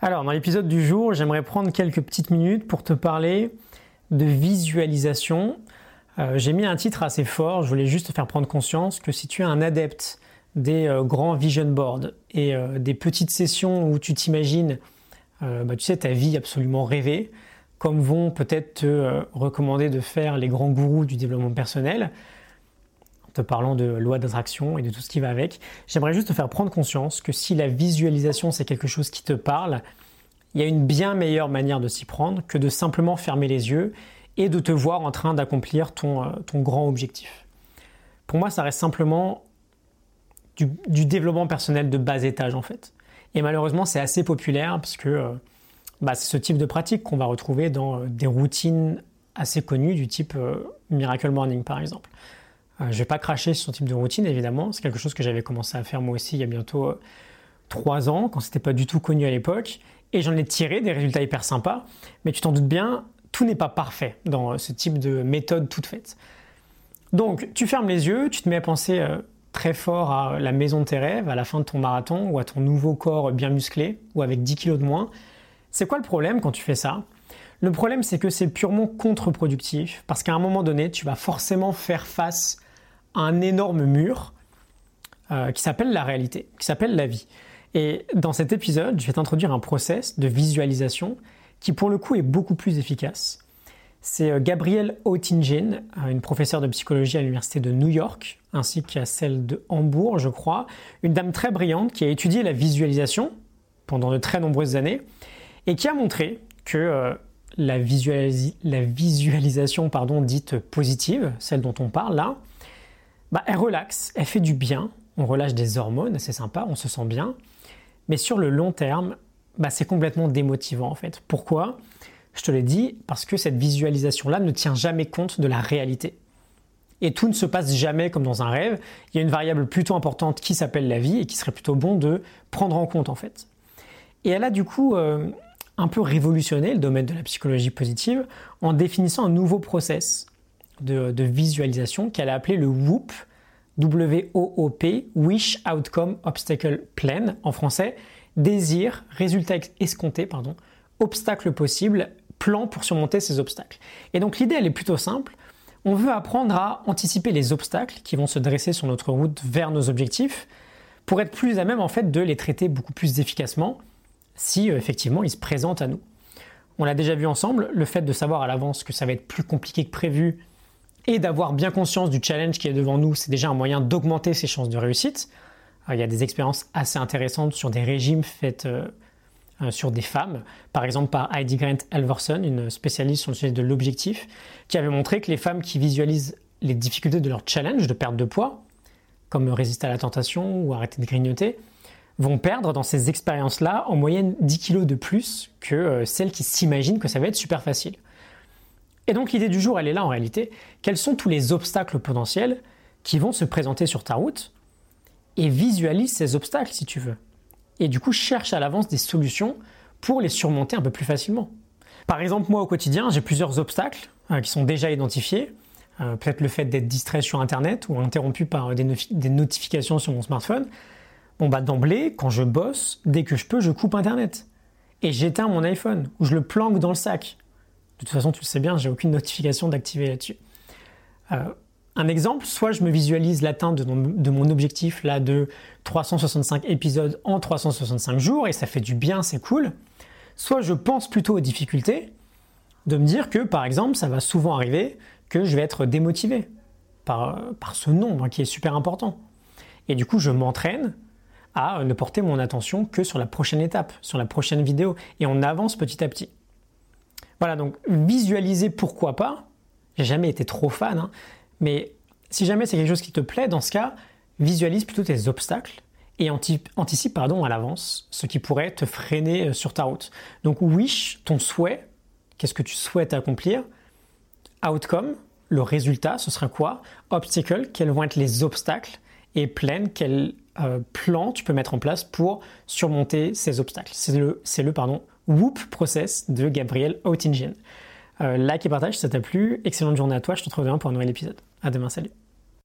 Alors, dans l'épisode du jour, j'aimerais prendre quelques petites minutes pour te parler de visualisation. Euh, j'ai mis un titre assez fort, je voulais juste te faire prendre conscience que si tu es un adepte des euh, grands vision boards et euh, des petites sessions où tu t'imagines, bah, tu sais, ta vie absolument rêvée, comme vont peut-être te recommander de faire les grands gourous du développement personnel, parlant de loi d'attraction et de tout ce qui va avec, j'aimerais juste te faire prendre conscience que si la visualisation c'est quelque chose qui te parle, il y a une bien meilleure manière de s'y prendre que de simplement fermer les yeux et de te voir en train d'accomplir ton, euh, grand objectif. Pour moi, ça reste simplement du, développement personnel de bas étage en fait. Et malheureusement, c'est assez populaire parce que euh, bah, c'est ce type de pratique qu'on va retrouver dans euh, des routines assez connues du type Miracle Morning par exemple. Euh, je ne vais pas cracher sur ce type de routine, évidemment. C'est quelque chose que j'avais commencé à faire moi aussi il y a bientôt euh, trois ans, quand c'était pas du tout connu à l'époque. Et j'en ai tiré des résultats hyper sympas. Mais tu t'en doutes bien, tout n'est pas parfait dans euh, ce type de méthode toute faite. Donc, tu fermes les yeux, tu te mets à penser très fort à la maison de tes rêves, à la fin de ton marathon, ou à ton nouveau corps bien musclé, ou avec 10 kilos de moins. C'est quoi le problème quand tu fais ça? Le problème, c'est que c'est purement contre-productif, parce qu'à un moment donné, tu vas forcément faire face un énorme mur euh, qui s'appelle la réalité, qui s'appelle la vie. Et dans cet épisode, je vais t'introduire un process de visualisation qui pour le coup est beaucoup plus efficace. C'est euh, Gabrielle Oettingen, euh, une professeure de psychologie à l'université de New York, ainsi qu'à celle de Hambourg, je crois, une dame très brillante qui a étudié la visualisation pendant de très nombreuses années et qui a montré que la, la, visualisation pardon, dite positive, celle dont on parle là, bah, elle relaxe, elle fait du bien, on relâche des hormones, c'est sympa, on se sent bien, mais sur le long terme, bah, c'est complètement démotivant en fait. Pourquoi? Je te l'ai dit, parce que cette visualisation-là ne tient jamais compte de la réalité. Et tout ne se passe jamais comme dans un rêve. Il y a une variable plutôt importante qui s'appelle la vie et qui serait plutôt bon de prendre en compte en fait. Et elle a du coup euh, un peu révolutionné le domaine de la psychologie positive en définissant un nouveau process de, visualisation qu'elle a appelé le WOOP, W-O-O-P, Wish Outcome Obstacle Plan, en français, désir, résultat escompté, pardon, obstacle possible, plan pour surmonter ces obstacles. Et donc l'idée, elle est plutôt simple. On veut apprendre à anticiper les obstacles qui vont se dresser sur notre route vers nos objectifs pour être plus à même en fait de les traiter beaucoup plus efficacement si euh, effectivement ils se présentent à nous. On l'a déjà vu ensemble, le fait de savoir à l'avance que ça va être plus compliqué que prévu et d'avoir bien conscience du challenge qui est devant nous, c'est déjà un moyen d'augmenter ses chances de réussite. Euh, il y a des expériences assez intéressantes sur des régimes faits euh, euh, sur des femmes, par exemple par Heidi Grant Alverson, une spécialiste sur le sujet de l'objectif, qui avait montré que les femmes qui visualisent les difficultés de leur challenge de perte de poids, comme résister à la tentation ou arrêter de grignoter, vont perdre dans ces expériences-là en moyenne 10 kilos de plus que celles qui s'imaginent que ça va être super facile. Et donc l'idée du jour, elle est là en réalité. Quels sont tous les obstacles potentiels qui vont se présenter sur ta route Et visualise ces obstacles si tu veux. Et du coup, cherche à l'avance des solutions pour les surmonter un peu plus facilement. Par exemple, moi au quotidien, j'ai plusieurs obstacles euh, qui sont déjà identifiés. Euh, peut-être le fait d'être distrait sur Internet ou interrompu par des, des notifications sur mon smartphone. Bon bah d'emblée, quand je bosse, dès que je peux, je coupe Internet. Et j'éteins mon iPhone ou je le planque dans le sac de toute façon, tu le sais bien, j'ai aucune notification d'activer là-dessus. Euh, un exemple, soit je me visualise l'atteinte de, mon objectif là de 365 épisodes en 365 jours et ça fait du bien, c'est cool. Soit je pense plutôt aux difficultés, de me dire que par exemple, ça va souvent arriver que je vais être démotivé par, par ce nombre qui est super important. Et du coup, je m'entraîne à ne porter mon attention que sur la prochaine étape, sur la prochaine vidéo, et on avance petit à petit. Voilà, donc visualiser pourquoi pas. J'ai jamais été trop fan, hein. mais si jamais c'est quelque chose qui te plaît, dans ce cas, visualise plutôt tes obstacles et anticipe pardon, à l'avance ce qui pourrait te freiner euh, sur ta route. Donc wish, ton souhait, qu'est-ce que tu souhaites accomplir? Outcome, le résultat, ce sera quoi? Obstacle, quels vont être les obstacles? Et plan, quel euh, plan tu peux mettre en place pour surmonter ces obstacles? C'est le, le pardon, Whoop Process de Gabriel Oettingen. Euh, like et partage si ça t'a plu. Excellente journée à toi. Je te retrouve demain pour un nouvel épisode. À demain. Salut.